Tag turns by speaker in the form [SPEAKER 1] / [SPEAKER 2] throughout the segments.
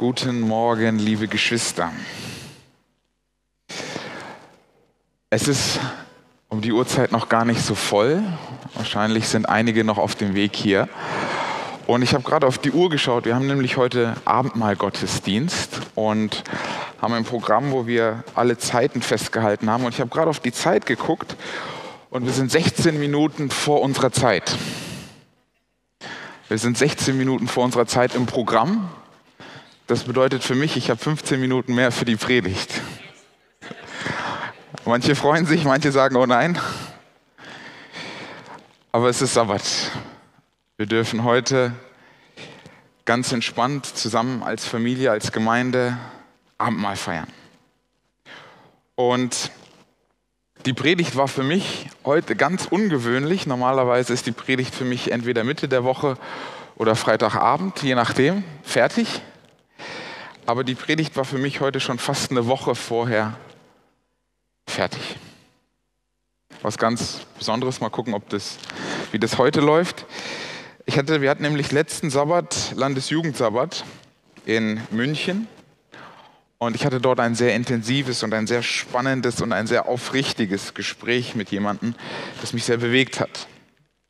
[SPEAKER 1] Guten Morgen, liebe Geschwister. Es ist um die Uhrzeit noch gar nicht so voll. Wahrscheinlich sind einige noch auf dem Weg hier. Und ich habe gerade auf die Uhr geschaut. Wir haben nämlich heute Abendmahl-Gottesdienst und haben ein Programm, wo wir alle Zeiten festgehalten haben. Und ich habe gerade auf die Zeit geguckt und wir sind 16 Minuten vor unserer Zeit. Wir sind 16 Minuten vor unserer Zeit im Programm das bedeutet für mich, ich habe 15 Minuten mehr für die Predigt. Manche freuen sich, manche sagen, oh nein. Aber es ist Sabbat. Wir dürfen heute ganz entspannt zusammen als Familie, als Gemeinde Abendmahl feiern. Und die Predigt war für mich heute ganz ungewöhnlich. Normalerweise ist die Predigt für mich entweder Mitte der Woche oder Freitagabend, je nachdem, fertig. Aber die Predigt war für mich heute schon fast eine Woche vorher fertig. Was ganz Besonderes, mal gucken, ob das, wie das heute läuft. Ich hatte, wir hatten nämlich letzten Sabbat, Landesjugendsabbat in München. Und ich hatte dort ein sehr intensives und ein sehr spannendes und ein sehr aufrichtiges Gespräch mit jemandem, das mich sehr bewegt hat,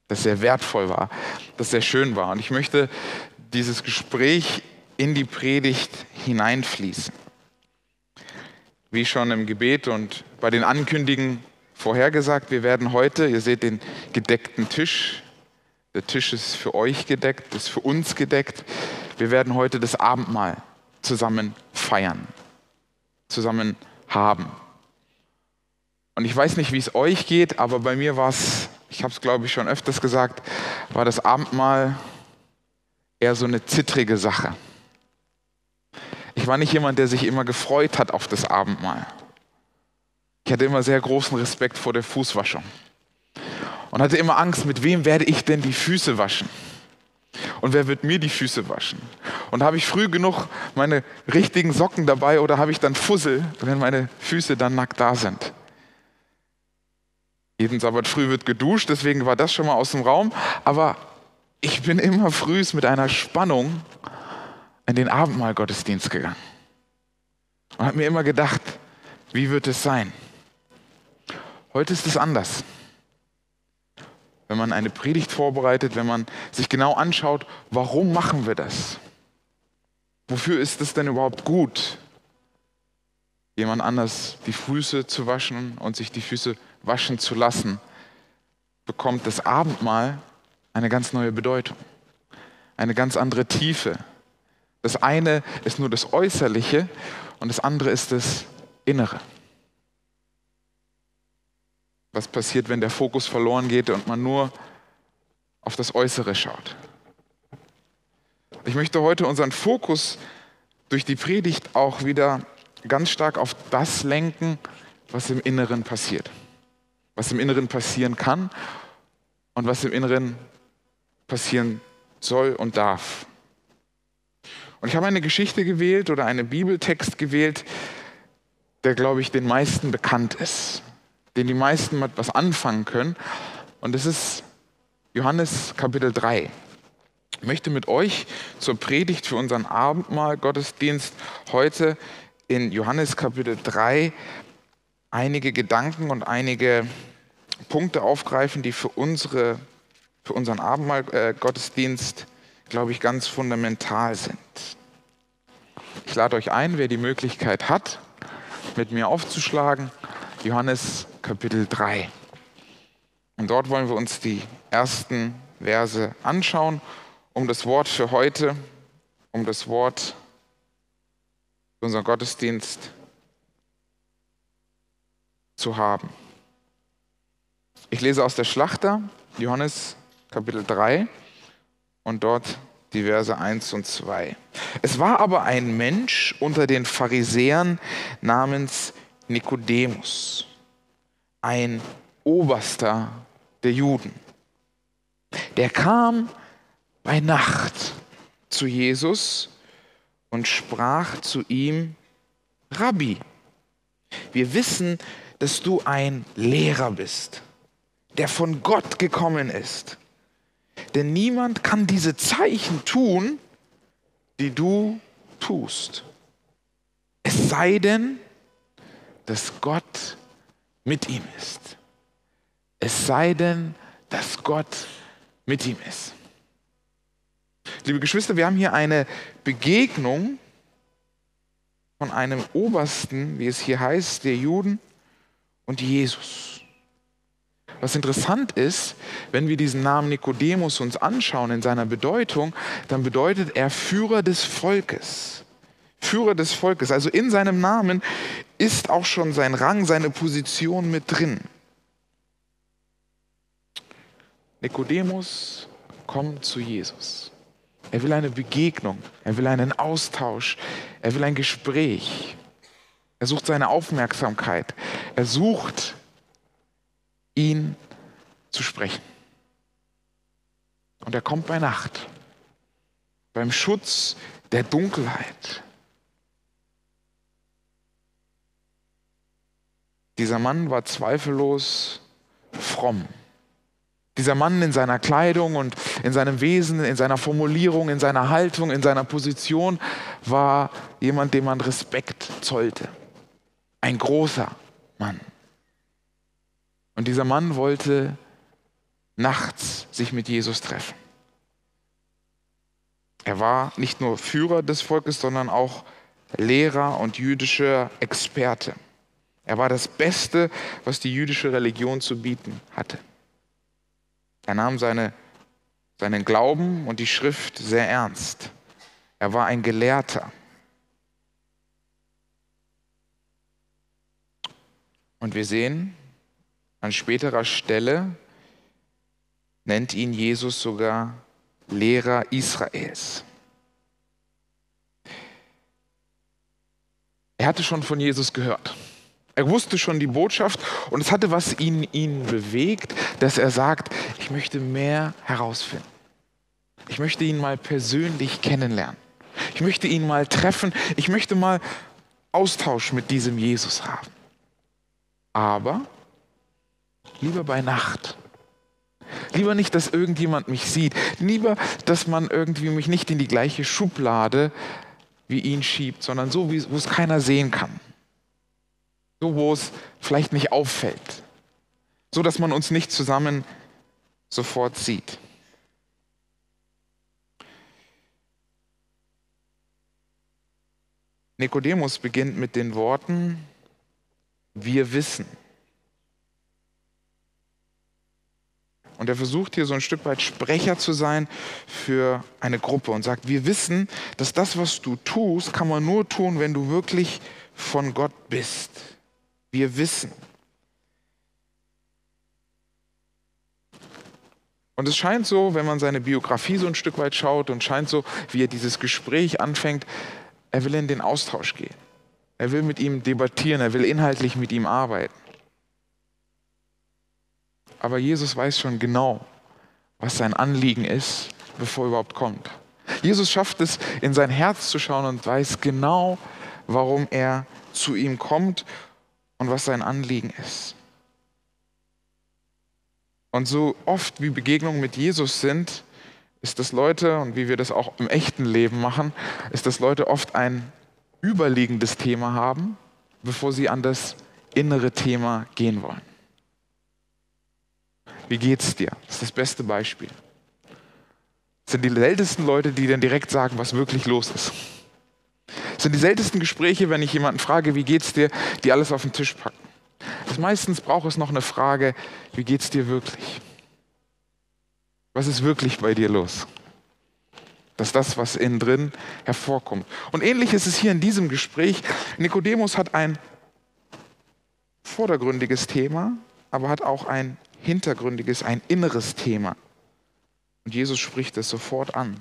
[SPEAKER 1] das sehr wertvoll war, das sehr schön war. Und ich möchte dieses Gespräch in die Predigt hineinfließen. Wie schon im Gebet und bei den Ankündigungen vorhergesagt, wir werden heute, ihr seht den gedeckten Tisch, der Tisch ist für euch gedeckt, ist für uns gedeckt. Wir werden heute das Abendmahl zusammen feiern, zusammen haben. Und ich weiß nicht, wie es euch geht, aber bei mir war es, ich habe es glaube ich schon öfters gesagt, war das Abendmahl eher so eine zittrige Sache. Ich war nicht jemand, der sich immer gefreut hat auf das Abendmahl. Ich hatte immer sehr großen Respekt vor der Fußwaschung und hatte immer Angst, mit wem werde ich denn die Füße waschen? Und wer wird mir die Füße waschen? Und habe ich früh genug meine richtigen Socken dabei oder habe ich dann Fussel, wenn meine Füße dann nackt da sind? Jeden Sabbat früh wird geduscht, deswegen war das schon mal aus dem Raum. Aber ich bin immer früh mit einer Spannung in den Abendmahlgottesdienst gegangen und habe mir immer gedacht, wie wird es sein? Heute ist es anders. Wenn man eine Predigt vorbereitet, wenn man sich genau anschaut, warum machen wir das? Wofür ist es denn überhaupt gut, jemand anders die Füße zu waschen und sich die Füße waschen zu lassen, bekommt das Abendmahl eine ganz neue Bedeutung, eine ganz andere Tiefe, das eine ist nur das Äußerliche und das andere ist das Innere. Was passiert, wenn der Fokus verloren geht und man nur auf das Äußere schaut? Ich möchte heute unseren Fokus durch die Predigt auch wieder ganz stark auf das lenken, was im Inneren passiert. Was im Inneren passieren kann und was im Inneren passieren soll und darf. Und ich habe eine Geschichte gewählt oder einen Bibeltext gewählt, der, glaube ich, den meisten bekannt ist, den die meisten mit was anfangen können. Und das ist Johannes Kapitel 3. Ich möchte mit euch zur Predigt für unseren Abendmahl Gottesdienst heute in Johannes Kapitel 3 einige Gedanken und einige Punkte aufgreifen, die für, unsere, für unseren Abendmahl äh, glaube ich, ganz fundamental sind. Ich lade euch ein, wer die Möglichkeit hat, mit mir aufzuschlagen, Johannes Kapitel 3. Und dort wollen wir uns die ersten Verse anschauen, um das Wort für heute, um das Wort für unseren Gottesdienst zu haben. Ich lese aus der Schlachter, Johannes Kapitel 3 und dort die Verse 1 und 2. Es war aber ein Mensch unter den Pharisäern namens Nikodemus, ein Oberster der Juden. Der kam bei Nacht zu Jesus und sprach zu ihm, Rabbi, wir wissen, dass du ein Lehrer bist, der von Gott gekommen ist. Denn niemand kann diese Zeichen tun, die du tust. Es sei denn, dass Gott mit ihm ist. Es sei denn, dass Gott mit ihm ist. Liebe Geschwister, wir haben hier eine Begegnung von einem Obersten, wie es hier heißt, der Juden und Jesus. Was interessant ist, wenn wir diesen Namen Nikodemus uns anschauen in seiner Bedeutung, dann bedeutet er Führer des Volkes. Führer des Volkes. Also in seinem Namen ist auch schon sein Rang, seine Position mit drin. Nikodemus kommt zu Jesus. Er will eine Begegnung, er will einen Austausch, er will ein Gespräch. Er sucht seine Aufmerksamkeit. Er sucht, ihn zu sprechen. Und er kommt bei Nacht, beim Schutz der Dunkelheit. Dieser Mann war zweifellos fromm. Dieser Mann in seiner Kleidung und in seinem Wesen, in seiner Formulierung, in seiner Haltung, in seiner Position war jemand, dem man Respekt zollte. Ein großer Mann. Und dieser Mann wollte nachts sich mit Jesus treffen. Er war nicht nur Führer des Volkes, sondern auch Lehrer und jüdischer Experte. Er war das Beste, was die jüdische Religion zu bieten hatte. Er nahm seine, seinen Glauben und die Schrift sehr ernst. Er war ein Gelehrter. Und wir sehen, an späterer Stelle nennt ihn Jesus sogar Lehrer Israels. Er hatte schon von Jesus gehört. Er wusste schon die Botschaft und es hatte was ihn, ihn bewegt, dass er sagt, ich möchte mehr herausfinden. Ich möchte ihn mal persönlich kennenlernen. Ich möchte ihn mal treffen. Ich möchte mal Austausch mit diesem Jesus haben. Aber lieber bei Nacht. Lieber nicht, dass irgendjemand mich sieht. Lieber, dass man irgendwie mich nicht in die gleiche Schublade wie ihn schiebt, sondern so, wo es keiner sehen kann. So, wo es vielleicht nicht auffällt. So, dass man uns nicht zusammen sofort sieht. Nikodemus beginnt mit den Worten, wir wissen. Und er versucht hier so ein Stück weit Sprecher zu sein für eine Gruppe und sagt, wir wissen, dass das, was du tust, kann man nur tun, wenn du wirklich von Gott bist. Wir wissen. Und es scheint so, wenn man seine Biografie so ein Stück weit schaut und scheint so, wie er dieses Gespräch anfängt, er will in den Austausch gehen. Er will mit ihm debattieren, er will inhaltlich mit ihm arbeiten. Aber Jesus weiß schon genau, was sein Anliegen ist, bevor er überhaupt kommt. Jesus schafft es, in sein Herz zu schauen und weiß genau, warum er zu ihm kommt und was sein Anliegen ist. Und so oft wie Begegnungen mit Jesus sind, ist das Leute, und wie wir das auch im echten Leben machen, ist, dass Leute oft ein überliegendes Thema haben, bevor sie an das innere Thema gehen wollen. Wie geht's dir? Das ist das beste Beispiel. Das sind die seltensten Leute, die dann direkt sagen, was wirklich los ist. Das sind die seltensten Gespräche, wenn ich jemanden frage, wie geht's dir, die alles auf den Tisch packen. Das meistens braucht es noch eine Frage, wie geht's dir wirklich? Was ist wirklich bei dir los? Das ist das, was innen drin hervorkommt. Und ähnlich ist es hier in diesem Gespräch. Nikodemus hat ein vordergründiges Thema, aber hat auch ein hintergründiges, ein inneres Thema. Und Jesus spricht es sofort an.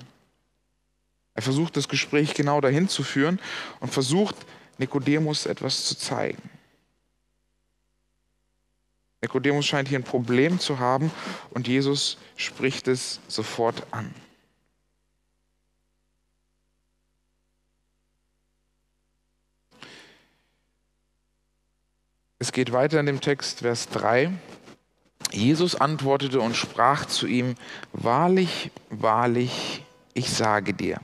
[SPEAKER 1] Er versucht das Gespräch genau dahin zu führen und versucht Nikodemus etwas zu zeigen. Nikodemus scheint hier ein Problem zu haben und Jesus spricht es sofort an. Es geht weiter in dem Text, Vers 3. Jesus antwortete und sprach zu ihm, Wahrlich, wahrlich, ich sage dir,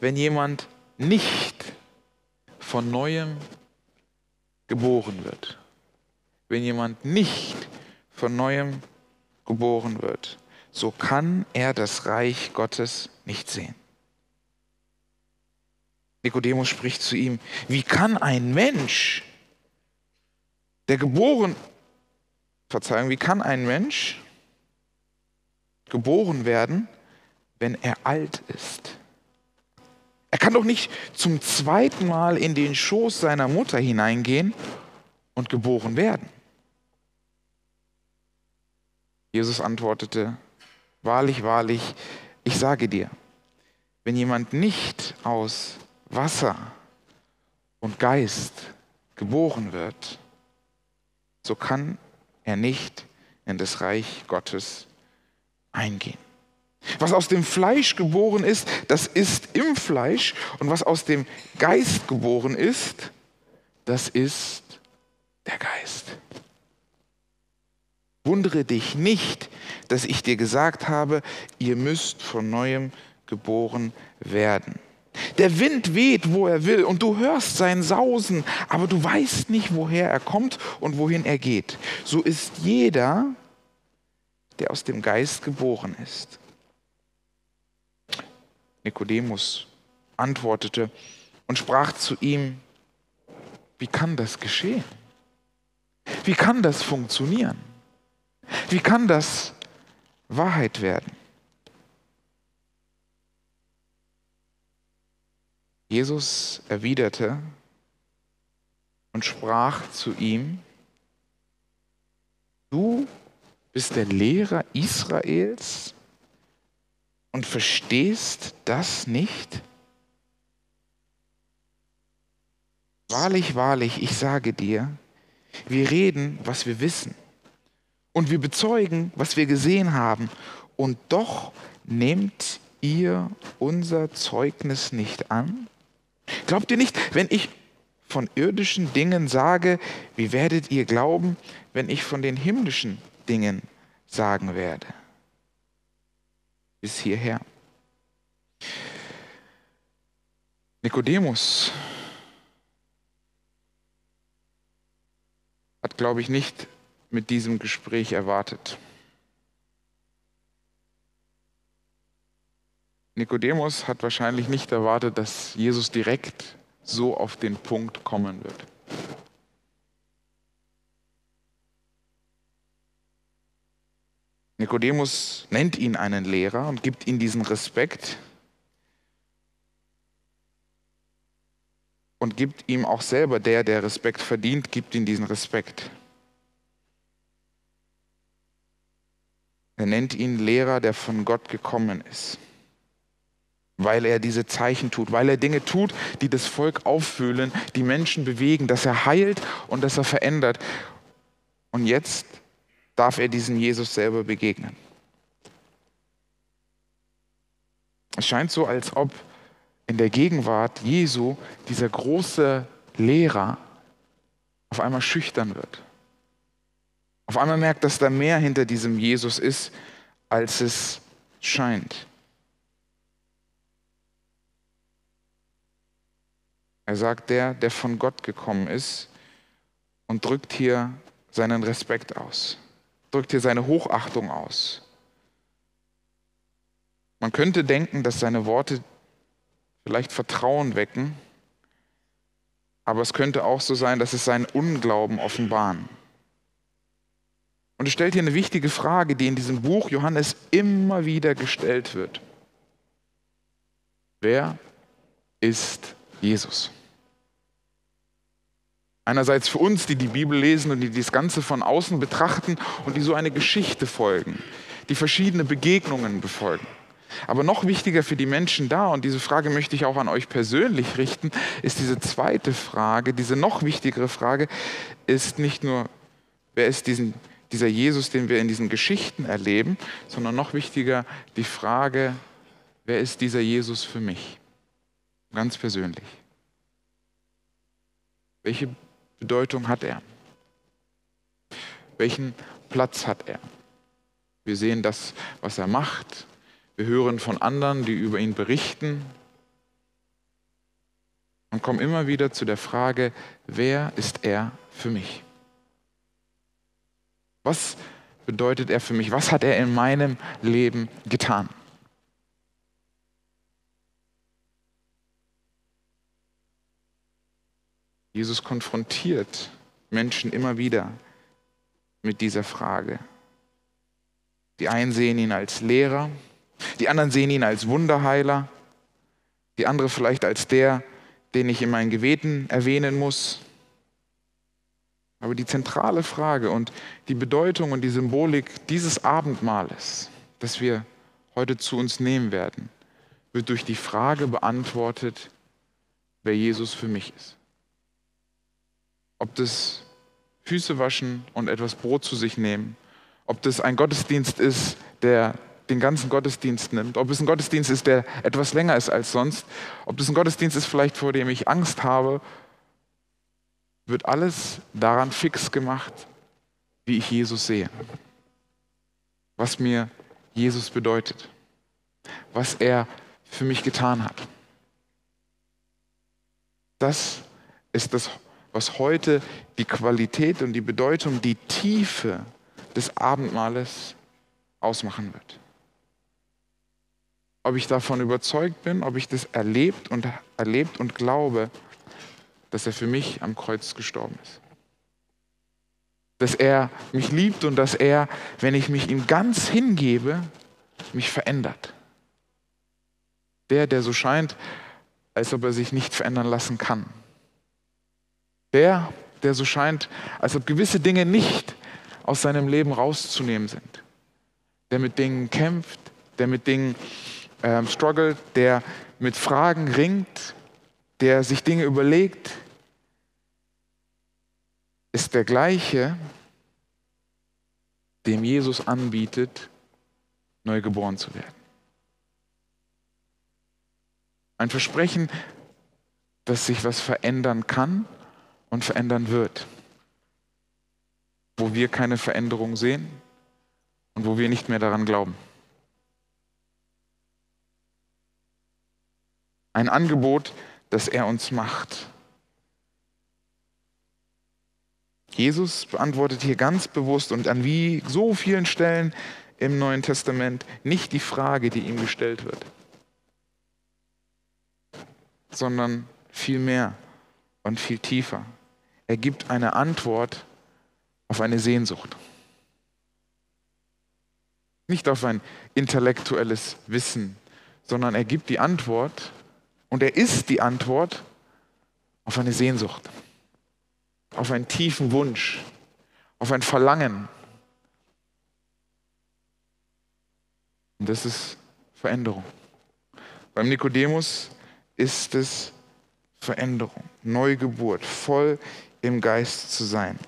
[SPEAKER 1] wenn jemand nicht von neuem geboren wird. Wenn jemand nicht von neuem geboren wird, so kann er das Reich Gottes nicht sehen. Nikodemus spricht zu ihm, wie kann ein Mensch, der geboren, Verzeihung, wie kann ein Mensch geboren werden, wenn er alt ist? Er kann doch nicht zum zweiten Mal in den Schoß seiner Mutter hineingehen und geboren werden. Jesus antwortete, wahrlich, wahrlich, ich sage dir, wenn jemand nicht aus Wasser und Geist geboren wird, so kann er nicht in das Reich Gottes eingehen. Was aus dem Fleisch geboren ist, das ist im Fleisch. Und was aus dem Geist geboren ist, das ist der Geist. Wundere dich nicht, dass ich dir gesagt habe, ihr müsst von neuem geboren werden. Der Wind weht, wo er will, und du hörst sein Sausen, aber du weißt nicht, woher er kommt und wohin er geht. So ist jeder, der aus dem Geist geboren ist. Nikodemus antwortete und sprach zu ihm, wie kann das geschehen? Wie kann das funktionieren? Wie kann das Wahrheit werden? Jesus erwiderte und sprach zu ihm, du bist der Lehrer Israels und verstehst das nicht? Wahrlich, wahrlich, ich sage dir, wir reden, was wir wissen und wir bezeugen, was wir gesehen haben und doch nehmt ihr unser Zeugnis nicht an? Glaubt ihr nicht, wenn ich von irdischen Dingen sage, wie werdet ihr glauben, wenn ich von den himmlischen Dingen sagen werde? Bis hierher. Nikodemus hat, glaube ich, nicht mit diesem Gespräch erwartet. Nikodemus hat wahrscheinlich nicht erwartet, dass Jesus direkt so auf den Punkt kommen wird. Nikodemus nennt ihn einen Lehrer und gibt ihm diesen Respekt und gibt ihm auch selber, der, der Respekt verdient, gibt ihm diesen Respekt. Er nennt ihn Lehrer, der von Gott gekommen ist weil er diese Zeichen tut, weil er Dinge tut, die das Volk auffühlen, die Menschen bewegen, dass er heilt und dass er verändert. Und jetzt darf er diesem Jesus selber begegnen. Es scheint so, als ob in der Gegenwart Jesu dieser große Lehrer auf einmal schüchtern wird. Auf einmal merkt, dass da mehr hinter diesem Jesus ist, als es scheint. Er sagt der, der von Gott gekommen ist und drückt hier seinen Respekt aus, drückt hier seine Hochachtung aus. Man könnte denken, dass seine Worte vielleicht Vertrauen wecken, aber es könnte auch so sein, dass es seinen Unglauben offenbaren. Und es stellt hier eine wichtige Frage, die in diesem Buch Johannes immer wieder gestellt wird. Wer ist Jesus. Einerseits für uns, die die Bibel lesen und die das Ganze von außen betrachten und die so eine Geschichte folgen, die verschiedene Begegnungen befolgen. Aber noch wichtiger für die Menschen da, und diese Frage möchte ich auch an euch persönlich richten, ist diese zweite Frage, diese noch wichtigere Frage, ist nicht nur, wer ist diesen, dieser Jesus, den wir in diesen Geschichten erleben, sondern noch wichtiger die Frage, wer ist dieser Jesus für mich? Ganz persönlich. Welche Bedeutung hat er? Welchen Platz hat er? Wir sehen das, was er macht. Wir hören von anderen, die über ihn berichten. und komme immer wieder zu der Frage, wer ist er für mich? Was bedeutet er für mich? Was hat er in meinem Leben getan? Jesus konfrontiert Menschen immer wieder mit dieser Frage. Die einen sehen ihn als Lehrer, die anderen sehen ihn als Wunderheiler, die andere vielleicht als der, den ich in meinen Gebeten erwähnen muss. Aber die zentrale Frage und die Bedeutung und die Symbolik dieses Abendmahles, das wir heute zu uns nehmen werden, wird durch die Frage beantwortet, wer Jesus für mich ist. Ob das Füße waschen und etwas Brot zu sich nehmen, ob das ein Gottesdienst ist, der den ganzen Gottesdienst nimmt, ob es ein Gottesdienst ist, der etwas länger ist als sonst, ob das ein Gottesdienst ist vielleicht, vor dem ich Angst habe, wird alles daran fix gemacht, wie ich Jesus sehe, was mir Jesus bedeutet, was er für mich getan hat. Das ist das, was heute die Qualität und die Bedeutung, die Tiefe des Abendmahles ausmachen wird. Ob ich davon überzeugt bin, ob ich das erlebt und erlebt und glaube, dass er für mich am Kreuz gestorben ist. Dass er mich liebt und dass er, wenn ich mich ihm ganz hingebe, mich verändert. Der, der so scheint, als ob er sich nicht verändern lassen kann. Der, der so scheint, als ob gewisse Dinge nicht aus seinem Leben rauszunehmen sind. Der mit Dingen kämpft, der mit Dingen ähm, struggelt, der mit Fragen ringt, der sich Dinge überlegt, ist der gleiche, dem Jesus anbietet, neu geboren zu werden. Ein Versprechen, dass sich was verändern kann und verändern wird. Wo wir keine Veränderung sehen und wo wir nicht mehr daran glauben. Ein Angebot, das er uns macht. Jesus beantwortet hier ganz bewusst und an wie so vielen Stellen im Neuen Testament nicht die Frage, die ihm gestellt wird, sondern viel mehr und viel tiefer. Er gibt eine Antwort auf eine Sehnsucht. Nicht auf ein intellektuelles Wissen, sondern er gibt die Antwort und er ist die Antwort auf eine Sehnsucht auf einen tiefen Wunsch, auf ein Verlangen. Und das ist Veränderung. Beim Nikodemus ist es Veränderung, Neugeburt, voll im Geist zu sein.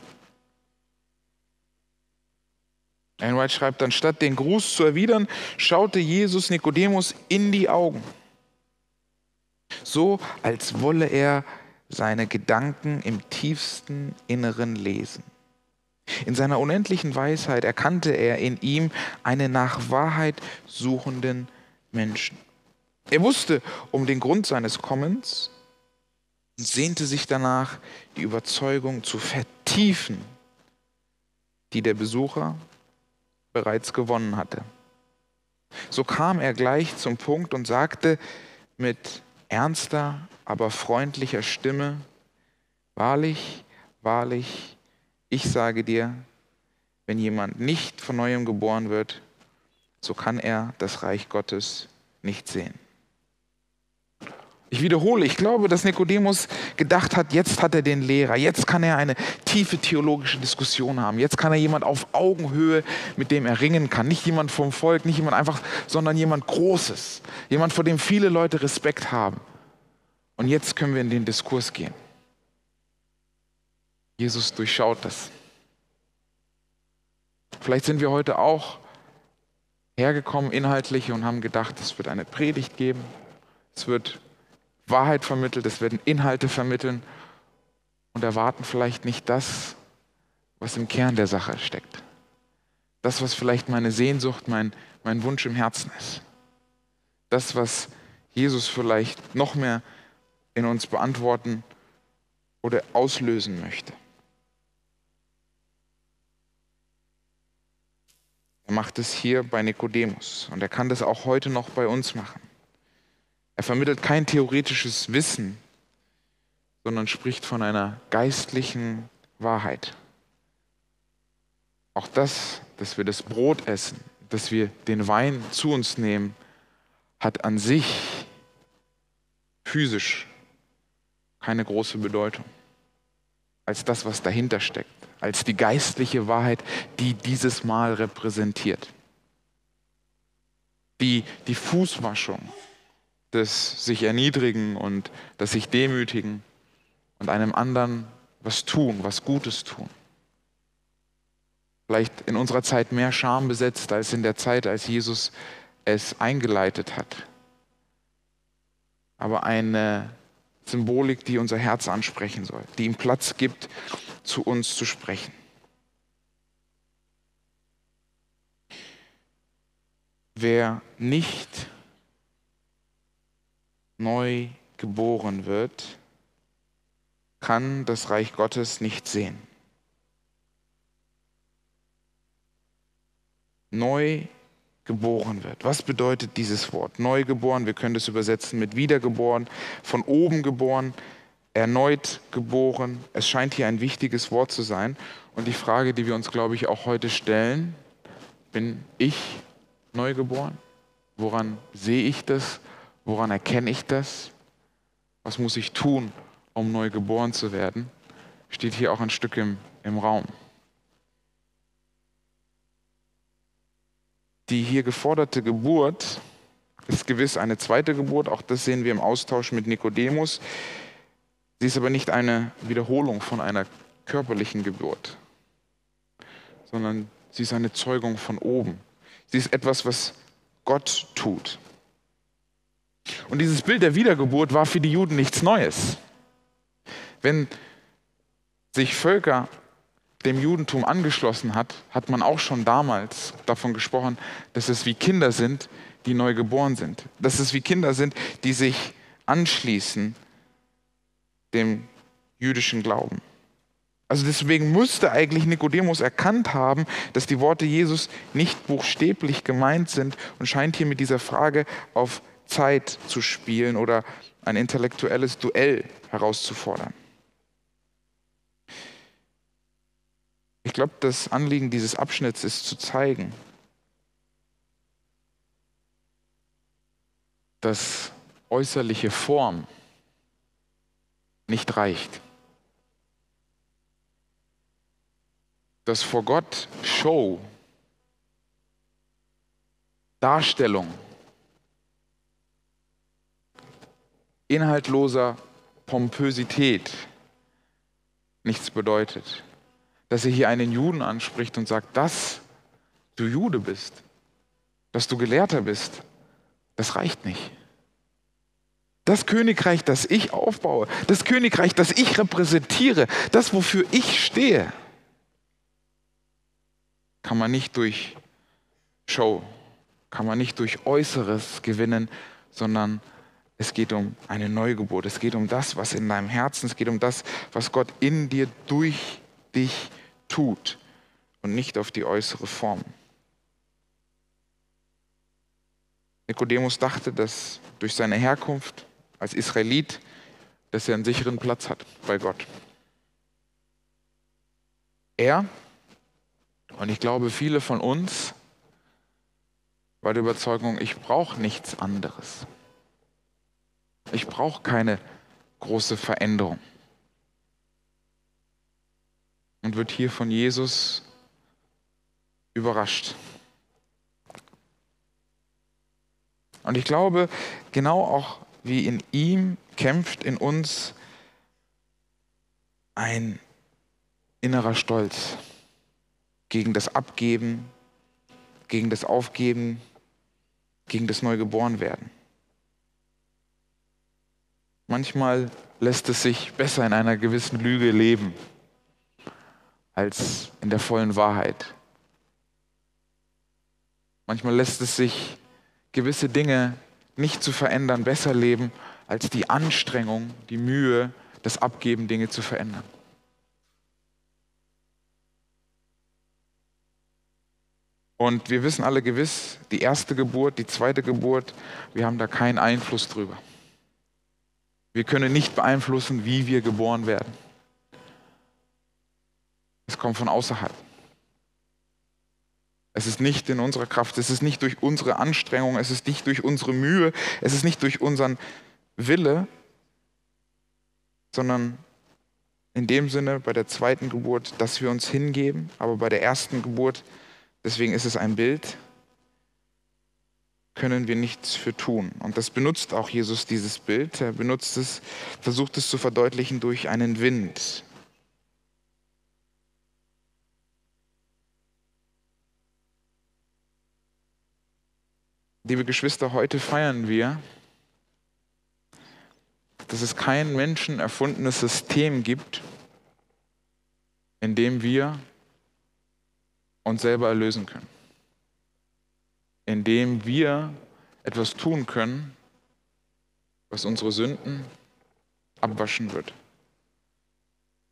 [SPEAKER 1] Ein White schreibt dann, statt den Gruß zu erwidern, schaute Jesus Nikodemus in die Augen, so als wolle er seine Gedanken im tiefsten Inneren lesen. In seiner unendlichen Weisheit erkannte er in ihm einen nach Wahrheit suchenden Menschen. Er wusste um den Grund seines Kommens und sehnte sich danach, die Überzeugung zu vertiefen, die der Besucher bereits gewonnen hatte. So kam er gleich zum Punkt und sagte mit ernster, aber freundlicher Stimme, Wahrlich, wahrlich, ich sage dir, wenn jemand nicht von neuem geboren wird, so kann er das Reich Gottes nicht sehen. Ich wiederhole, ich glaube, dass Nikodemus gedacht hat, jetzt hat er den Lehrer, jetzt kann er eine tiefe theologische Diskussion haben, jetzt kann er jemand auf Augenhöhe, mit dem er ringen kann. Nicht jemand vom Volk, nicht jemand einfach, sondern jemand Großes, jemand, vor dem viele Leute Respekt haben. Und jetzt können wir in den Diskurs gehen. Jesus durchschaut das. Vielleicht sind wir heute auch hergekommen inhaltlich und haben gedacht, es wird eine Predigt geben, es wird Wahrheit vermittelt, es werden Inhalte vermitteln und erwarten vielleicht nicht das, was im Kern der Sache steckt. Das, was vielleicht meine Sehnsucht, mein, mein Wunsch im Herzen ist. Das, was Jesus vielleicht noch mehr in uns beantworten oder auslösen möchte. Er macht es hier bei Nikodemus und er kann das auch heute noch bei uns machen. Er vermittelt kein theoretisches Wissen, sondern spricht von einer geistlichen Wahrheit. Auch das, dass wir das Brot essen, dass wir den Wein zu uns nehmen, hat an sich physisch keine große Bedeutung als das, was dahinter steckt, als die geistliche Wahrheit, die dieses Mal repräsentiert. Die, die Fußwaschung, das sich erniedrigen und das sich demütigen und einem anderen was tun, was Gutes tun. Vielleicht in unserer Zeit mehr Scham besetzt als in der Zeit, als Jesus es eingeleitet hat. Aber eine Symbolik, die unser Herz ansprechen soll, die ihm Platz gibt, zu uns zu sprechen. Wer nicht neu geboren wird, kann das Reich Gottes nicht sehen. Neu geboren wird. Was bedeutet dieses Wort? Neu geboren, wir können das übersetzen mit wiedergeboren, von oben geboren, erneut geboren. Es scheint hier ein wichtiges Wort zu sein. Und die Frage, die wir uns, glaube ich, auch heute stellen, bin ich neu geboren? Woran sehe ich das? Woran erkenne ich das? Was muss ich tun, um neu geboren zu werden? Steht hier auch ein Stück im, im Raum. Die hier geforderte Geburt ist gewiss eine zweite Geburt, auch das sehen wir im Austausch mit Nikodemus. Sie ist aber nicht eine Wiederholung von einer körperlichen Geburt, sondern sie ist eine Zeugung von oben. Sie ist etwas, was Gott tut. Und dieses Bild der Wiedergeburt war für die Juden nichts Neues. Wenn sich Völker dem Judentum angeschlossen hat, hat man auch schon damals davon gesprochen, dass es wie Kinder sind, die neu geboren sind. Dass es wie Kinder sind, die sich anschließen dem jüdischen Glauben. Also deswegen musste eigentlich Nikodemus erkannt haben, dass die Worte Jesus nicht buchstäblich gemeint sind und scheint hier mit dieser Frage auf Zeit zu spielen oder ein intellektuelles Duell herauszufordern. Ich glaube, das Anliegen dieses Abschnitts ist zu zeigen, dass äußerliche Form nicht reicht. Dass vor Gott Show, Darstellung, inhaltloser Pompösität nichts bedeutet dass er hier einen Juden anspricht und sagt, dass du Jude bist, dass du Gelehrter bist, das reicht nicht. Das Königreich, das ich aufbaue, das Königreich, das ich repräsentiere, das, wofür ich stehe, kann man nicht durch Show, kann man nicht durch Äußeres gewinnen, sondern es geht um eine Neugeburt. Es geht um das, was in deinem Herzen, es geht um das, was Gott in dir durch dich tut und nicht auf die äußere Form. Nikodemus dachte, dass durch seine Herkunft als Israelit, dass er einen sicheren Platz hat bei Gott. Er und ich glaube viele von uns war die Überzeugung, ich brauche nichts anderes. Ich brauche keine große Veränderung und wird hier von Jesus überrascht. Und ich glaube, genau auch wie in ihm kämpft in uns ein innerer Stolz gegen das Abgeben, gegen das Aufgeben, gegen das Neugeborenwerden. Manchmal lässt es sich besser in einer gewissen Lüge leben als in der vollen Wahrheit. Manchmal lässt es sich gewisse Dinge nicht zu verändern, besser leben, als die Anstrengung, die Mühe, das Abgeben, Dinge zu verändern. Und wir wissen alle gewiss, die erste Geburt, die zweite Geburt, wir haben da keinen Einfluss drüber. Wir können nicht beeinflussen, wie wir geboren werden. Es kommt von außerhalb. Es ist nicht in unserer Kraft, es ist nicht durch unsere Anstrengung, es ist nicht durch unsere Mühe, es ist nicht durch unseren Wille, sondern in dem Sinne bei der zweiten Geburt, dass wir uns hingeben, aber bei der ersten Geburt, deswegen ist es ein Bild, können wir nichts für tun. Und das benutzt auch Jesus, dieses Bild. Er benutzt es, versucht es zu verdeutlichen durch einen Wind. Liebe Geschwister, heute feiern wir, dass es kein menschenerfundenes System gibt, in dem wir uns selber erlösen können indem wir etwas tun können, was unsere Sünden abwaschen wird.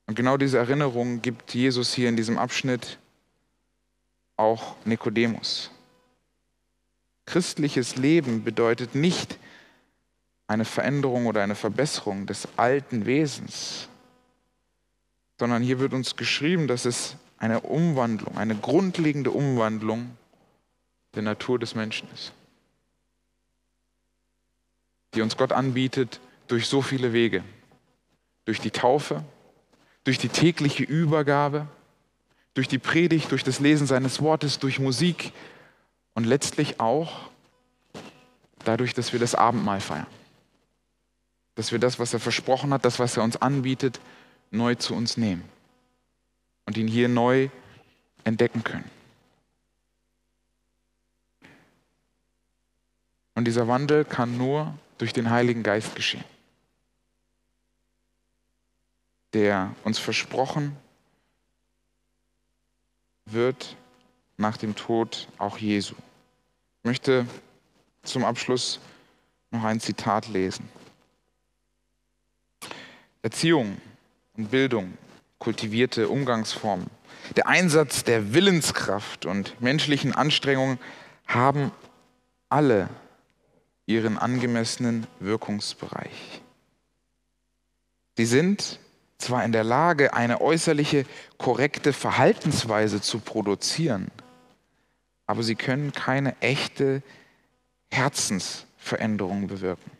[SPEAKER 1] Und genau diese Erinnerung gibt Jesus hier in diesem Abschnitt auch Nikodemus. Christliches Leben bedeutet nicht eine Veränderung oder eine Verbesserung des alten Wesens, sondern hier wird uns geschrieben, dass es eine Umwandlung, eine grundlegende Umwandlung der Natur des Menschen ist, die uns Gott anbietet durch so viele Wege, durch die Taufe, durch die tägliche Übergabe, durch die Predigt, durch das Lesen seines Wortes, durch Musik und letztlich auch dadurch, dass wir das Abendmahl feiern. Dass wir das, was er versprochen hat, das, was er uns anbietet, neu zu uns nehmen und ihn hier neu entdecken können. Und dieser Wandel kann nur durch den Heiligen Geist geschehen, der uns versprochen wird nach dem Tod auch Jesu. Ich möchte zum Abschluss noch ein Zitat lesen. Erziehung und Bildung, kultivierte Umgangsformen, der Einsatz der Willenskraft und menschlichen Anstrengungen haben alle ihren angemessenen Wirkungsbereich. Sie sind zwar in der Lage, eine äußerliche korrekte Verhaltensweise zu produzieren, aber sie können keine echte Herzensveränderung bewirken.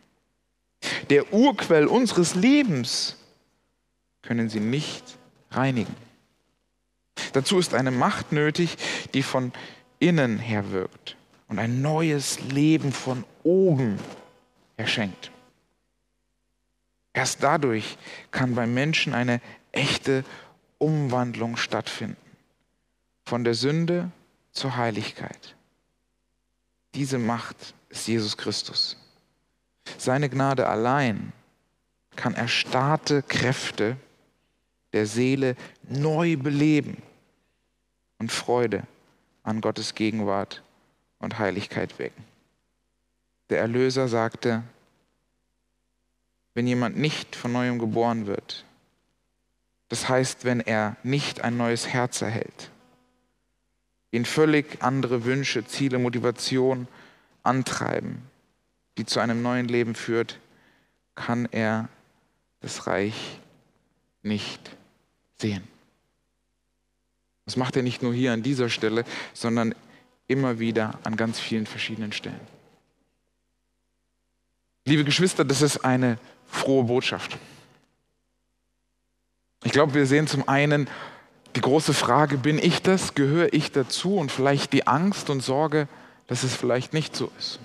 [SPEAKER 1] Der Urquell unseres Lebens können sie nicht reinigen. Dazu ist eine Macht nötig, die von innen her wirkt und ein neues Leben von oben erschenkt. Erst dadurch kann beim Menschen eine echte Umwandlung stattfinden. Von der Sünde zur Heiligkeit. Diese Macht ist Jesus Christus. Seine Gnade allein kann erstarrte Kräfte der Seele neu beleben und Freude an Gottes Gegenwart und Heiligkeit wecken. Der Erlöser sagte, wenn jemand nicht von neuem geboren wird, das heißt, wenn er nicht ein neues Herz erhält, ihn völlig andere Wünsche, Ziele, Motivation antreiben, die zu einem neuen Leben führt, kann er das Reich nicht sehen. Das macht er nicht nur hier an dieser Stelle, sondern immer wieder an ganz vielen verschiedenen Stellen. Liebe Geschwister, das ist eine frohe Botschaft. Ich glaube, wir sehen zum einen die große Frage, bin ich das, gehöre ich dazu und vielleicht die Angst und Sorge, dass es vielleicht nicht so ist.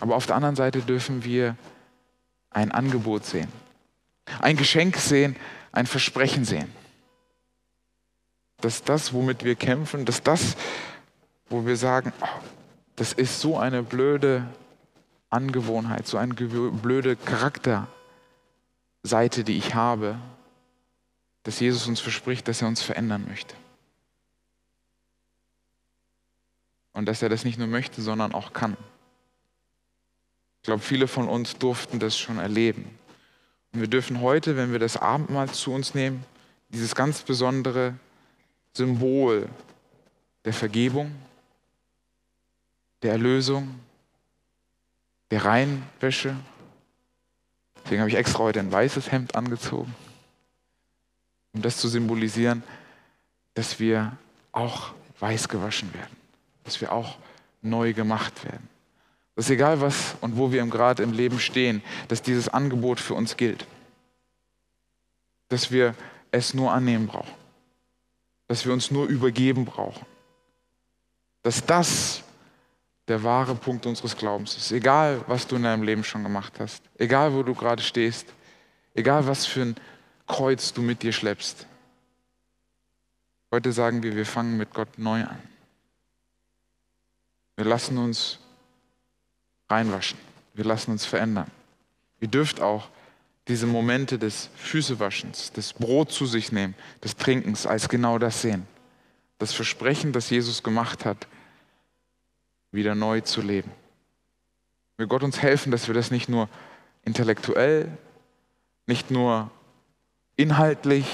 [SPEAKER 1] Aber auf der anderen Seite dürfen wir ein Angebot sehen, ein Geschenk sehen, ein Versprechen sehen dass das, womit wir kämpfen, dass das, wo wir sagen, oh, das ist so eine blöde Angewohnheit, so eine blöde Charakterseite, die ich habe, dass Jesus uns verspricht, dass er uns verändern möchte. Und dass er das nicht nur möchte, sondern auch kann. glaube, viele von uns durften das schon erleben. Und wir dürfen heute, wenn wir das Abendmahl zu uns nehmen, dieses ganz besondere Symbol der Vergebung, der Erlösung, der Reinwäsche. Deswegen habe ich extra heute ein weißes Hemd angezogen, um das zu symbolisieren, dass wir auch weiß gewaschen werden, dass wir auch neu gemacht werden. Das ist egal, was und wo wir gerade im Leben stehen, dass dieses Angebot für uns gilt. Dass wir es nur annehmen brauchen. Dass wir uns nur übergeben brauchen. Dass das der wahre Punkt unseres Glaubens ist. Egal, was du in deinem Leben schon gemacht hast. Egal, wo du gerade stehst. Egal, was für ein Kreuz du mit dir schleppst. Heute sagen wir, wir fangen mit Gott neu an. Wir lassen uns reinwaschen. Wir lassen uns verändern. Ihr dürft auch diese Momente des Füßewaschens, des Brot zu sich nehmen, des Trinkens als genau das sehen. Das Versprechen, das Jesus gemacht hat, wieder neu zu leben. Will Gott uns helfen, dass wir das nicht nur intellektuell, nicht nur inhaltlich,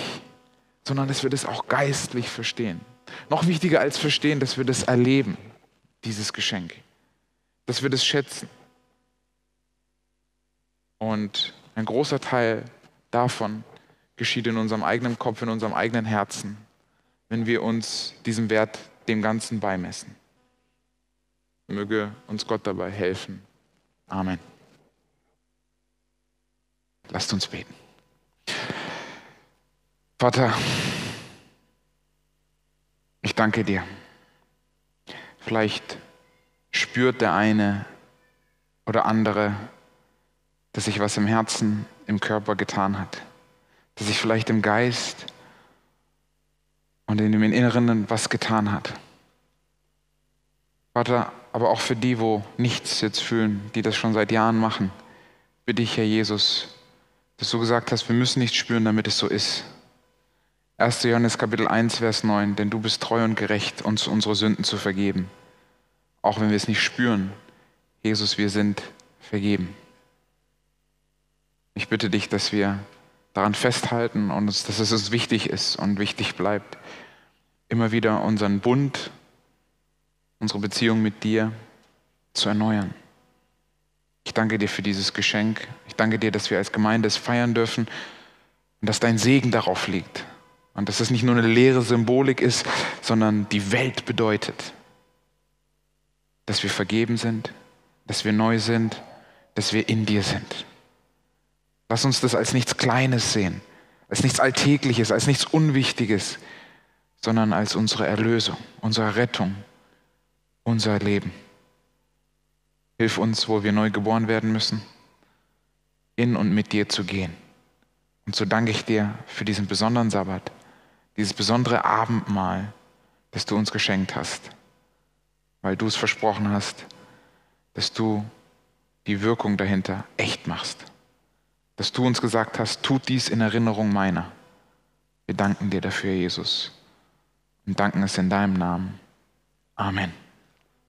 [SPEAKER 1] sondern dass wir das auch geistlich verstehen. Noch wichtiger als verstehen, dass wir das erleben, dieses Geschenk. Dass wir das schätzen. Und ein großer Teil davon geschieht in unserem eigenen Kopf, in unserem eigenen Herzen, wenn wir uns diesem Wert dem Ganzen beimessen. Möge uns Gott dabei helfen. Amen. Lasst uns beten. Vater, ich danke dir. Vielleicht spürt der eine oder andere, dass sich was im Herzen, im Körper getan hat. Dass sich vielleicht im Geist und in dem Inneren was getan hat. Vater, aber auch für die, wo nichts jetzt fühlen, die das schon seit Jahren machen, bitte ich, Herr Jesus, dass du gesagt hast, wir müssen nicht spüren, damit es so ist. 1. Johannes Kapitel 1, Vers 9, denn du bist treu und gerecht, uns unsere Sünden zu vergeben. Auch wenn wir es nicht spüren, Jesus, wir sind vergeben. Ich bitte dich, dass wir daran festhalten und dass es uns wichtig ist und wichtig bleibt, immer wieder unseren Bund, unsere Beziehung mit dir zu erneuern. Ich danke dir für dieses Geschenk. Ich danke dir, dass wir als Gemeinde es feiern dürfen und dass dein Segen darauf liegt. Und dass es nicht nur eine leere Symbolik ist, sondern die Welt bedeutet. Dass wir vergeben sind, dass wir neu sind, dass wir in dir sind. Lass uns das als nichts Kleines sehen, als nichts Alltägliches, als nichts Unwichtiges, sondern als unsere Erlösung, unsere Rettung, unser Leben. Hilf uns, wo wir neu geboren werden müssen, in und mit dir zu gehen. Und so danke ich dir für diesen besonderen Sabbat dieses besondere Abendmahl, das du uns geschenkt hast, weil du es versprochen hast, dass du die Wirkung dahinter echt machst, dass du uns gesagt hast, tut dies in Erinnerung meiner. Wir danken dir dafür, Jesus, und danken es in deinem Namen. Amen.